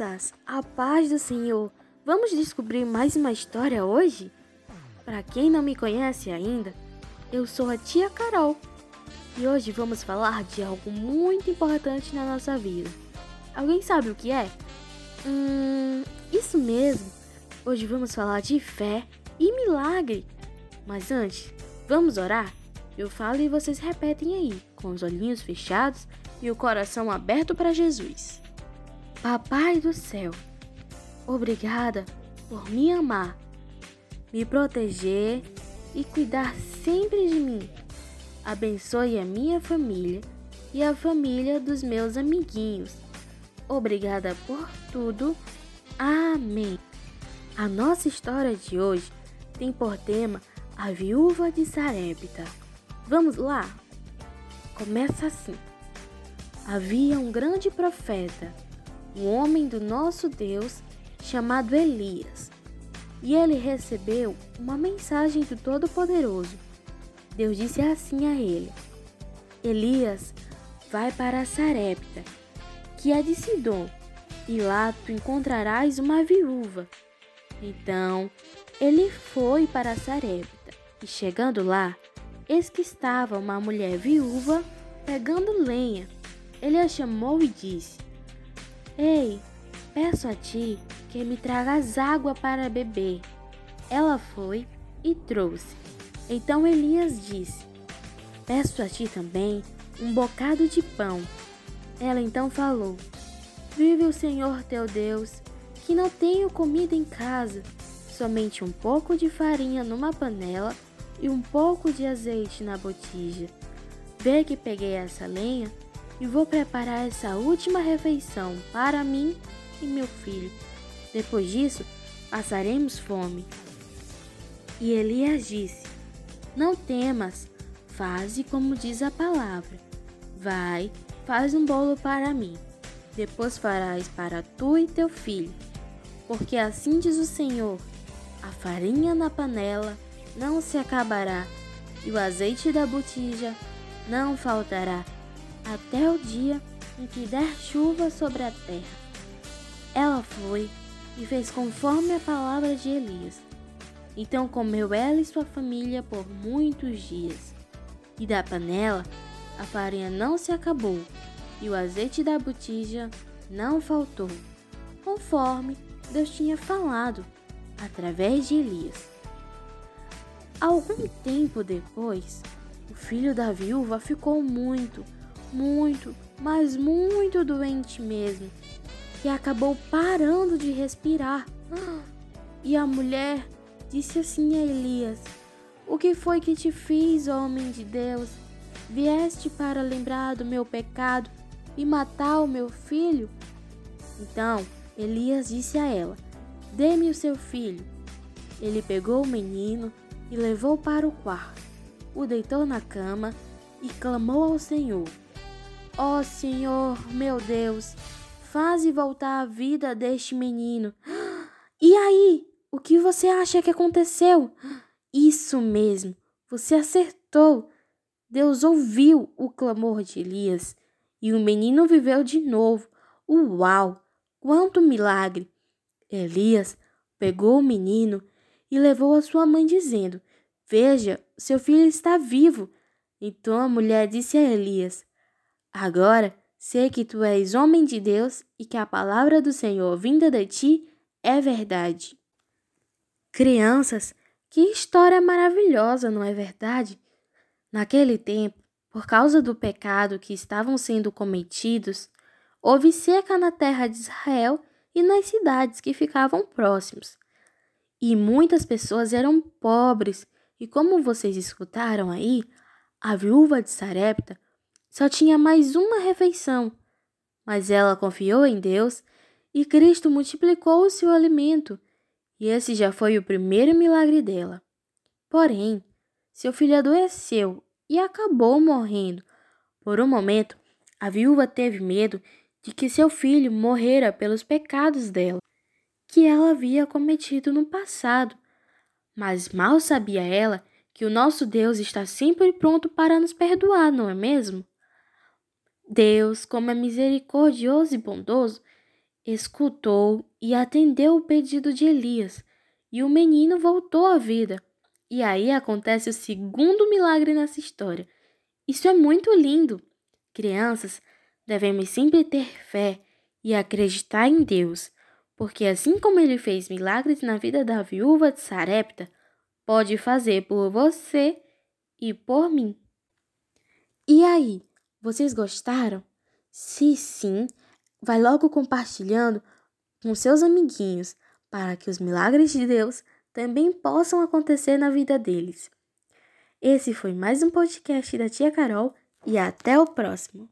crianças! A paz do Senhor! Vamos descobrir mais uma história hoje? Para quem não me conhece ainda, eu sou a tia Carol e hoje vamos falar de algo muito importante na nossa vida. Alguém sabe o que é? Hum, isso mesmo! Hoje vamos falar de fé e milagre. Mas antes, vamos orar? Eu falo e vocês repetem aí, com os olhinhos fechados e o coração aberto para Jesus. Papai do céu, obrigada por me amar, me proteger e cuidar sempre de mim. Abençoe a minha família e a família dos meus amiguinhos. Obrigada por tudo. Amém. A nossa história de hoje tem por tema a viúva de Sarepta. Vamos lá? Começa assim. Havia um grande profeta um homem do nosso Deus chamado Elias. E ele recebeu uma mensagem do Todo-Poderoso. Deus disse assim a ele: Elias, vai para Sarepta, que é de Sidom, e lá tu encontrarás uma viúva. Então ele foi para Sarepta, e chegando lá, eis que estava uma mulher viúva pegando lenha. Ele a chamou e disse: Ei, peço a ti que me tragas água para beber. Ela foi e trouxe. Então Elias disse: Peço a ti também um bocado de pão. Ela então falou: Vive o Senhor teu Deus, que não tenho comida em casa, somente um pouco de farinha numa panela e um pouco de azeite na botija. Vê que peguei essa lenha e vou preparar essa última refeição para mim e meu filho. Depois disso, passaremos fome. E Elias disse: Não temas, faze como diz a palavra. Vai, faz um bolo para mim. Depois farás para tu e teu filho. Porque assim diz o Senhor: a farinha na panela não se acabará, e o azeite da botija não faltará até o dia em que der chuva sobre a terra. Ela foi e fez conforme a palavra de Elias. Então comeu ela e sua família por muitos dias. E da panela a farinha não se acabou, e o azeite da botija não faltou, conforme Deus tinha falado através de Elias. Algum tempo depois, o filho da viúva ficou muito, muito, mas muito doente mesmo, que acabou parando de respirar. E a mulher disse assim a Elias: O que foi que te fiz, homem de Deus? Vieste para lembrar do meu pecado e matar o meu filho? Então Elias disse a ela: Dê-me o seu filho. Ele pegou o menino e levou para o quarto, o deitou na cama e clamou ao Senhor. Ó oh, Senhor, meu Deus, faze voltar a vida deste menino. E aí, o que você acha que aconteceu? Isso mesmo, você acertou. Deus ouviu o clamor de Elias e o menino viveu de novo. Uau! Quanto milagre! Elias pegou o menino e levou a sua mãe, dizendo: Veja, seu filho está vivo. Então a mulher disse a Elias: Agora sei que tu és homem de Deus e que a palavra do Senhor vinda de ti é verdade. Crianças, que história maravilhosa, não é verdade? Naquele tempo, por causa do pecado que estavam sendo cometidos, houve seca na terra de Israel e nas cidades que ficavam próximos. E muitas pessoas eram pobres, e como vocês escutaram aí, a viúva de Sarepta só tinha mais uma refeição, mas ela confiou em Deus e Cristo multiplicou o seu alimento, e esse já foi o primeiro milagre dela. Porém, seu filho adoeceu e acabou morrendo. Por um momento, a viúva teve medo de que seu filho morrera pelos pecados dela, que ela havia cometido no passado. Mas mal sabia ela que o nosso Deus está sempre pronto para nos perdoar, não é mesmo? Deus, como é misericordioso e bondoso, escutou e atendeu o pedido de Elias, e o menino voltou à vida. E aí acontece o segundo milagre nessa história. Isso é muito lindo. Crianças, devemos sempre ter fé e acreditar em Deus, porque assim como ele fez milagres na vida da viúva de Sarepta, pode fazer por você e por mim. E aí, vocês gostaram? Se sim, vai logo compartilhando com seus amiguinhos para que os milagres de Deus também possam acontecer na vida deles. Esse foi mais um podcast da Tia Carol e até o próximo.